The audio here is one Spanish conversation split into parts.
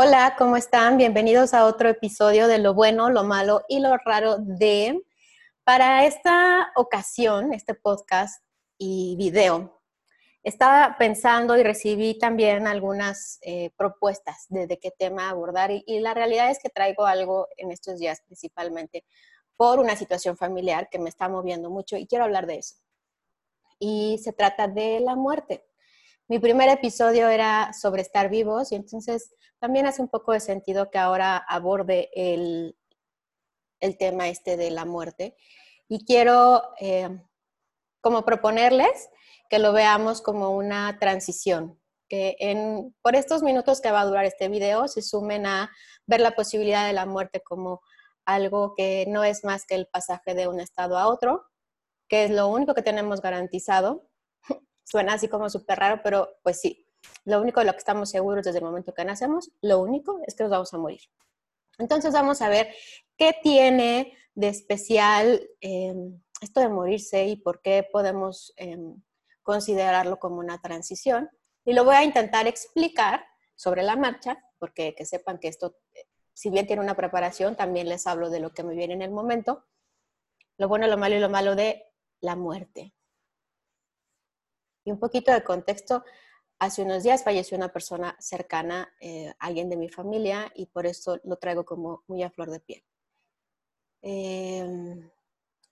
Hola, ¿cómo están? Bienvenidos a otro episodio de Lo bueno, lo malo y lo raro de... Para esta ocasión, este podcast y video, estaba pensando y recibí también algunas eh, propuestas de, qué tema abordar y la realidad es que traigo algo en estos días principalmente por una situación familiar que me está moviendo mucho y quiero hablar de eso. Y se trata de la muerte. Mi primer episodio era sobre estar vivos y entonces también hace un poco de sentido que ahora aborde el, el tema este de la muerte. Y quiero eh, como proponerles que lo veamos como una transición, que en, por estos minutos que va a durar este video se sumen a ver la posibilidad de la muerte como algo que no es más que el pasaje de un estado a otro, que es lo único que tenemos garantizado Suena así como súper raro, pero pues sí, lo único de lo que estamos seguros desde el momento que nacemos, lo único es que nos vamos a morir. Entonces vamos a ver qué tiene de especial eh, esto de morirse y por qué podemos eh, considerarlo como una transición. Y lo voy a intentar explicar sobre la marcha, porque que sepan que esto, si bien tiene una preparación, también les hablo de lo que me viene en el momento, lo bueno, lo malo y lo malo de la muerte. Y un poquito de contexto, hace unos días falleció una persona cercana, eh, alguien de mi familia, y por eso lo traigo como muy a flor de piel. Em,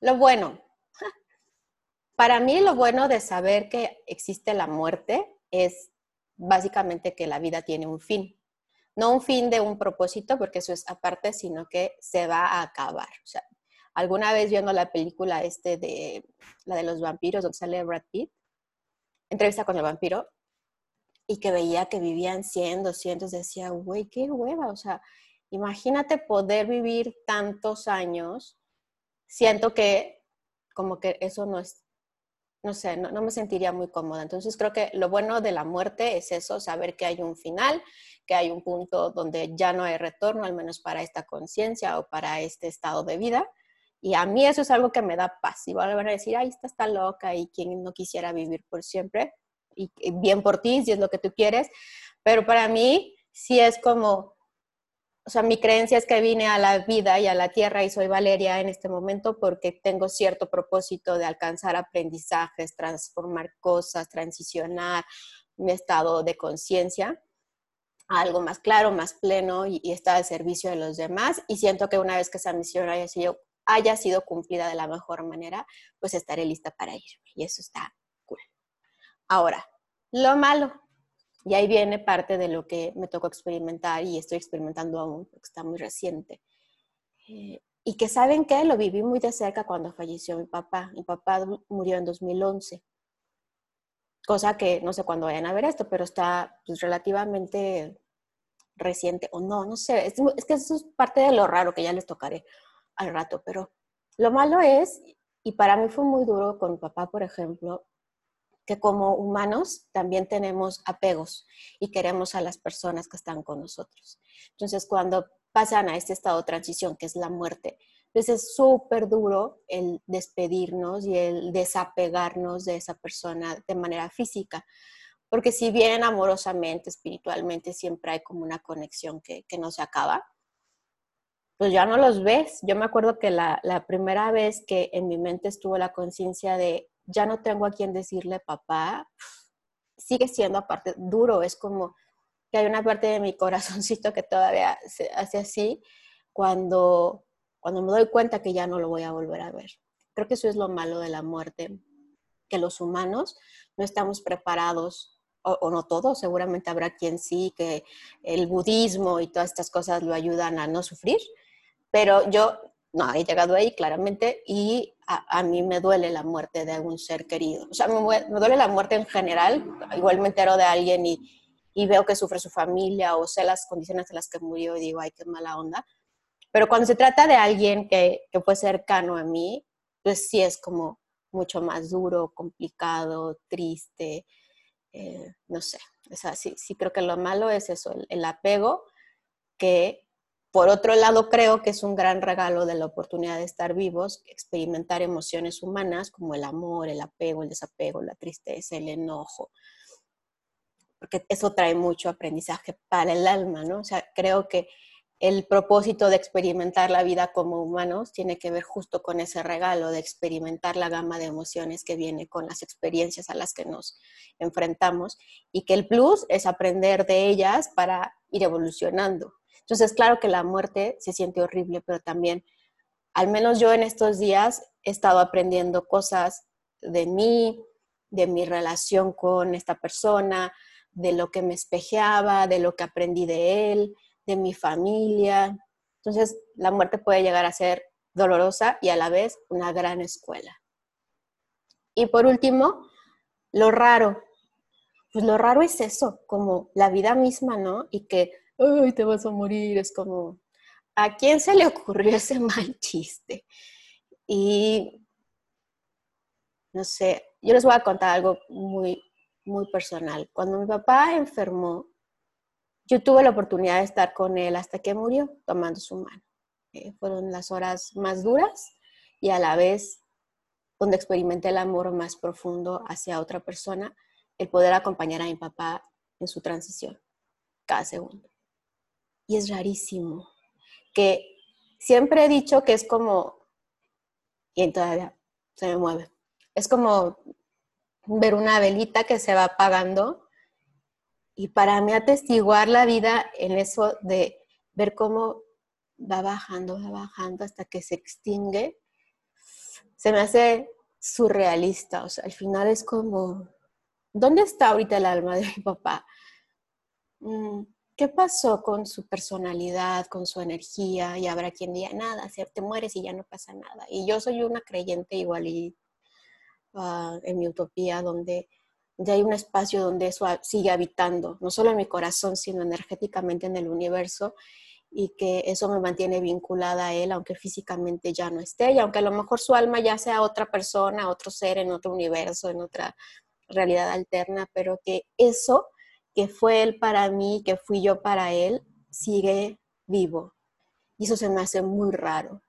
lo bueno, para mí lo bueno de saber que existe la muerte es básicamente que la vida tiene un fin. No un fin de un propósito, porque eso es aparte, sino que se va a acabar. O sea, alguna vez viendo la película este de la de los vampiros, donde sale Brad Pitt, entrevista con el vampiro y que veía que vivían 100, 200, decía, güey, qué hueva, o sea, imagínate poder vivir tantos años, siento que como que eso no es, no sé, no, me sentiría muy cómoda. Entonces creo que lo bueno de la muerte es eso, saber que hay un final, que hay un punto donde ya no hay retorno, al menos para esta conciencia o para este estado de vida. Y a mí eso es algo que me da paz. Y van a decir, ay, esta está loca y quien no quisiera vivir por siempre. Y bien por ti, si es lo que tú quieres. Pero para mí sí es como, o sea, mi creencia es que vine a la vida y a la tierra y soy Valeria en este momento porque tengo cierto propósito de alcanzar aprendizajes, transformar cosas, transicionar mi estado de conciencia a algo más claro, más pleno y, y estar al servicio de los demás. Y siento que una vez que esa misión haya sido haya sido cumplida de la mejor manera, pues estaré lista para ir. Y eso está cool. Ahora, lo malo. Y ahí viene parte de lo que me tocó experimentar y estoy experimentando aún, porque está muy reciente. Eh, y que saben que lo viví muy de cerca cuando falleció mi papá. Mi papá murió en 2011. Cosa que no sé cuándo vayan a ver esto, pero está pues, relativamente reciente o no, no sé. Es, es que eso es parte de lo raro que ya les tocaré al rato, pero lo malo es, y para mí fue muy duro con papá, por ejemplo, que como humanos también tenemos apegos y queremos a las personas que están con nosotros. Entonces, cuando pasan a este estado de transición, que es la muerte, pues es súper duro el despedirnos y el desapegarnos de esa persona de manera física. Porque si bien amorosamente, espiritualmente, siempre hay como una conexión que no se acaba, pues ya no los ves. Yo me acuerdo que la, primera vez que en mi mente estuvo la conciencia de ya no tengo a quien decirle papá, sigue siendo aparte duro, es como que hay una parte de mi corazoncito que todavía se hace así cuando, cuando me doy cuenta que ya no lo voy a volver a ver. Creo que eso es lo malo de la muerte, que los humanos no estamos preparados o, o, no todos, seguramente habrá quien sí, que el budismo y todas estas cosas lo ayudan a no sufrir, pero yo no he llegado ahí claramente y a, a, mí me duele la muerte de algún ser querido. O sea, me, me, duele la muerte en general. Igual me entero de alguien y, y, veo que sufre su familia o sé las condiciones en las que murió y digo, ay, qué mala onda. Pero cuando se trata de alguien que, que fue cercano a mí, pues sí es como mucho más duro, complicado, triste, eh, no sé. O sea, sí, sí creo que lo malo es eso, el, el apego que por otro lado, creo que es un gran regalo de la oportunidad de estar vivos, experimentar emociones humanas como el amor, el apego, el desapego, la tristeza, el enojo. porque eso trae mucho aprendizaje para el alma, ¿no? O sea, creo que el propósito de experimentar la vida como humanos tiene que ver justo con ese regalo de experimentar la gama de emociones que viene con las experiencias a las que nos enfrentamos y que el plus es aprender de ellas para ir evolucionando. Entonces, claro que la muerte se siente horrible, pero también, al menos yo en estos días he estado aprendiendo cosas de mí, de mi relación con esta persona, de lo que me espejeaba, de lo que aprendí de él, de mi familia. Entonces, la muerte puede llegar a ser dolorosa y a la vez una gran escuela. Y por último, lo raro. Pues lo raro es eso, como la vida misma, ¿no? Y que, ay, te vas a morir, es como, ¿a quién se le ocurrió ese mal chiste? Y, no sé, yo les voy a contar algo muy, muy personal. Cuando mi papá enfermó, yo tuve la oportunidad de estar con él hasta que murió, tomando su mano. Eh, fueron las horas más duras y a la vez donde experimenté el amor más profundo hacia otra persona, el poder acompañar a mi papá en su transición, cada segundo. Y es rarísimo, que siempre he dicho que es como, y todavía se me mueve, es como ver una velita que se va apagando y para mí atestiguar la vida en eso de ver cómo va bajando, va bajando hasta que se extingue, se me hace surrealista. O sea, al final es como, ¿dónde está ahorita el alma de mi papá? Mm, ¿Qué pasó con su personalidad, con su energía? Y habrá quien diga, nada, te mueres y ya no pasa nada. Y yo soy una creyente igual y ah, en mi utopía donde ya hay un espacio donde eso sigue habitando, no solo en mi corazón, sino energéticamente en el universo y que eso me mantiene vinculada a él, aunque físicamente ya no esté, y aunque a lo mejor su alma ya sea otra persona, otro ser en otro universo, en otra realidad alterna, pero que eso que fue él para mí, que fui yo para él, sigue vivo. Y eso se me hace muy raro.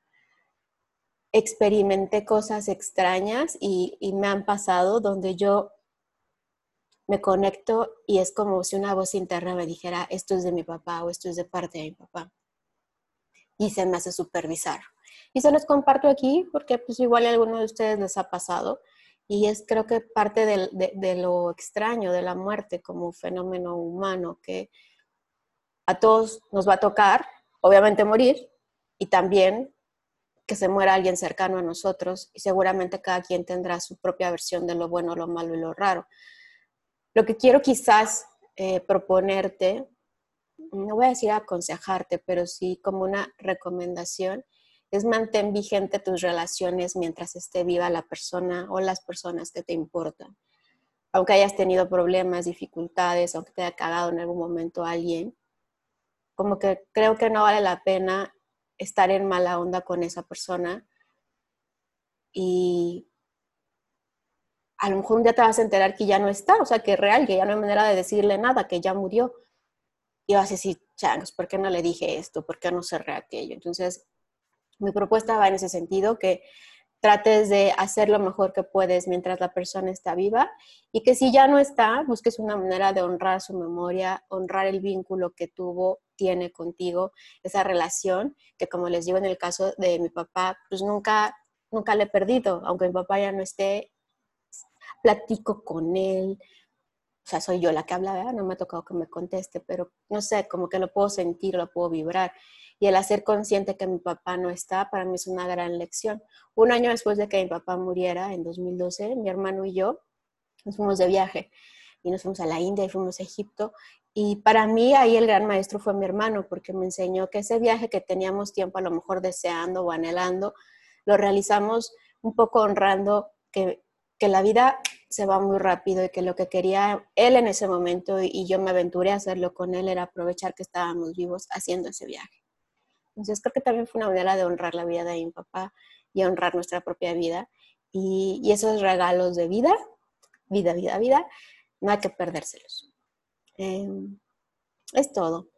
Experimenté cosas extrañas y, y me han pasado donde yo me conecto y es como si una voz interna me dijera, esto es de mi papá o esto es de parte de mi papá. Y se me hace supervisar. Y se los comparto aquí porque pues igual a alguno de ustedes les ha pasado. Y es creo que parte de, lo extraño de la muerte como fenómeno humano que a todos nos va a tocar, obviamente morir, y también que se muera alguien cercano a nosotros, y seguramente cada quien tendrá su propia versión de lo bueno, lo malo y lo raro. Lo que quiero quizás eh, proponerte, no voy a decir aconsejarte, pero sí como una recomendación, es mantén vigente tus relaciones mientras esté viva la persona o las personas que te importan. Aunque hayas tenido problemas, dificultades, aunque te haya cagado en algún momento alguien, como que creo que no vale la pena estar en mala onda con esa persona y a lo mejor un día te vas a enterar que ya no está, o sea, que es real, que ya no hay manera de decirle nada, que ya murió. Y vas a decir, changos, ¿por qué no le dije esto? ¿Por qué no cerré aquello? Entonces, mi propuesta va en ese sentido, que trates de hacer lo mejor que puedes mientras la persona está viva y que si ya no está, busques una manera de honrar su memoria, honrar el vínculo que tuvo, tiene contigo, esa relación, que como les digo en el caso de mi papá, pues nunca, nunca le he perdido, aunque mi papá ya no esté, platico con él. O sea, soy yo la que habla, no me ha tocado que me conteste, pero no sé, como que lo puedo sentir, lo puedo vibrar. Y el hacer consciente que mi papá no está, para mí es una gran lección. Un año después de que mi papá muriera, en 2012, mi hermano y yo nos fuimos de viaje y nos fuimos a la India y fuimos a Egipto. Y para mí ahí el gran maestro fue mi hermano, porque me enseñó que ese viaje que teníamos tiempo a lo mejor deseando o anhelando, lo realizamos un poco honrando que que la vida se va muy rápido y que lo que quería él en ese momento y yo me aventuré a hacerlo con él era aprovechar que estábamos vivos haciendo ese viaje. Entonces creo que también fue una manera de honrar la vida de mi papá y honrar nuestra propia vida y, esos regalos de vida, vida, vida, vida, no hay que perdérselos. Em, es todo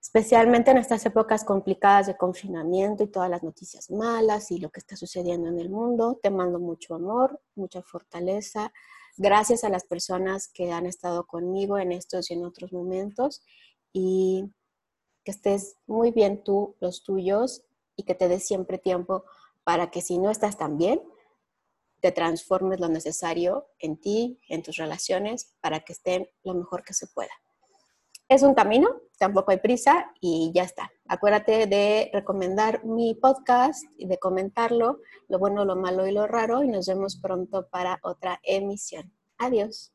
especialmente en estas épocas complicadas de confinamiento y todas las noticias malas y lo que está sucediendo en el mundo. Te mando mucho amor, mucha fortaleza, Gracias a las personas que han estado conmigo en estos y en otros momentos y que estés muy bien tú, los tuyos y que te des siempre tiempo para que si no estás tan bien, te transformes lo necesario en ti, en tus relaciones, para que estén lo mejor que se pueda. Es un camino, tampoco hay prisa y ya está. Acuérdate de recomendar mi podcast y de comentarlo, lo bueno, lo malo y lo raro, y nos vemos pronto para otra emisión. Adiós.